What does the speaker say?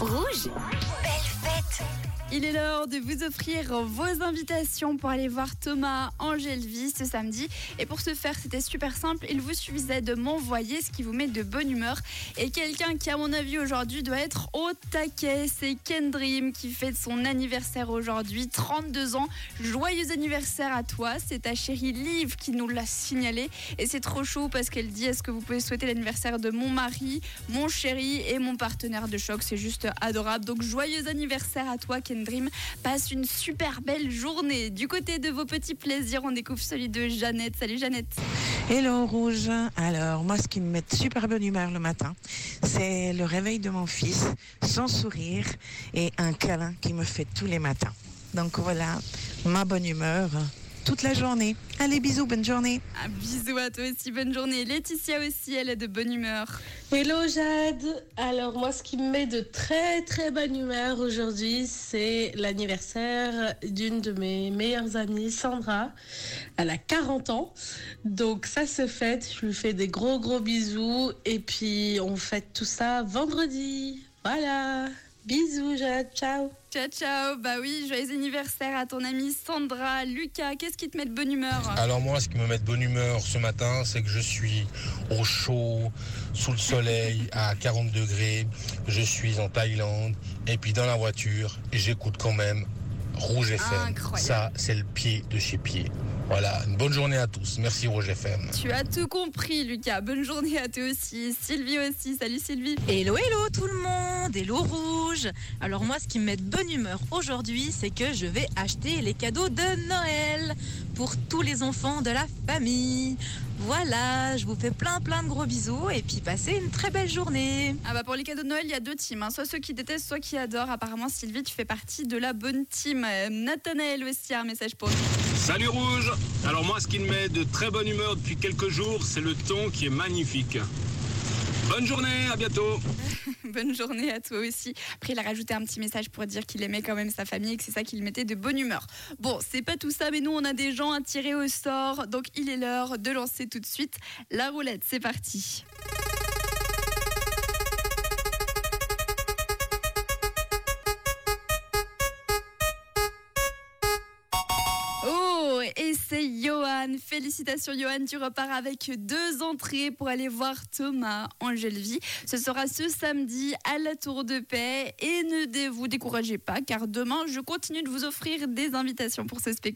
Rouge. Il est l'heure de vous offrir vos invitations pour aller voir Thomas Angelvi ce samedi. Et pour ce faire, c'était super simple. Il vous suffisait de m'envoyer ce qui vous met de bonne humeur. Et quelqu'un qui, à mon avis, aujourd'hui doit être au taquet, c'est Ken Dream qui fête son anniversaire aujourd'hui, 32 ans. Joyeux anniversaire à toi. C'est ta chérie Liv qui nous l'a signalé. Et c'est trop chaud parce qu'elle dit Est-ce que vous pouvez souhaiter l'anniversaire de mon mari, mon chéri et mon partenaire de choc? C'est juste adorable. Donc, joyeux anniversaire à toi, Ken Passe une super belle journée. Du côté de vos petits plaisirs, on découvre celui de Jeannette. Salut Jeannette. Hello Rouge. Alors moi ce qui me met super bonne humeur le matin, c'est le réveil de mon fils, son sourire et un câlin qui me fait tous les matins. Donc voilà, ma bonne humeur toute la journée. Allez bisous, bonne journée. Un bisou à toi aussi, bonne journée. Laetitia aussi, elle est de bonne humeur. Hello Jade. Alors moi ce qui me met de très très bonne humeur aujourd'hui, c'est l'anniversaire d'une de mes meilleures amies, Sandra. Elle a 40 ans. Donc ça se fête, je lui fais des gros gros bisous et puis on fête tout ça vendredi. Voilà. Bisous Jade, ciao. Ciao, ciao. Bah oui, joyeux anniversaire à ton amie Sandra. Lucas, qu'est-ce qui te met de bonne humeur? Alors moi, ce qui me met de bonne humeur ce matin, c'est que je suis au chaud, sous le soleil, à 40 degrés. Je suis en Thaïlande. Et puis dans la voiture, j'écoute quand même Rouge FM. Incroyable. Ça, c'est le pied de chez pied. Voilà, une bonne journée à tous. Merci Rouge FM. Tu as tout compris, Lucas. Bonne journée à toi aussi. Sylvie aussi. Salut Sylvie. Hello, hello tout le monde, hello rouge. Alors moi, ce qui me met de bonne humeur aujourd'hui, c'est que je vais acheter les cadeaux de Noël pour tous les enfants de la famille. Voilà, je vous fais plein plein de gros bisous et puis passez une très belle journée. Ah bah pour les cadeaux de Noël, il y a deux teams. hein. Soit ceux qui détestent, soit qui adorent. Apparemment, Sylvie, tu fais partie de la bonne team. Euh, Nathanaël aussi a un message pour. Salut Rouge Alors moi ce qui me met de très bonne humeur depuis quelques jours, c'est le ton qui est magnifique. Bonne journée, à bientôt Bonne journée à toi aussi. Après, il a rajouté un petit message pour dire qu'il aimait quand même sa famille et que c'est ça qui le mettait de bonne humeur. Bon, c'est pas tout ça, mais nous, on a des gens à tirer au sort. Donc, il est l'heure de lancer tout de suite la roulette. C'est parti. Oh, et c'est Johan. Félicitations, Johan. Tu repars avec deux entrées pour aller voir Thomas Angelvi. Ce sera ce samedi à la Tour de Paix. Et ne vous découragez pas, car demain, je continue de vous offrir des invitations pour ce spectacle.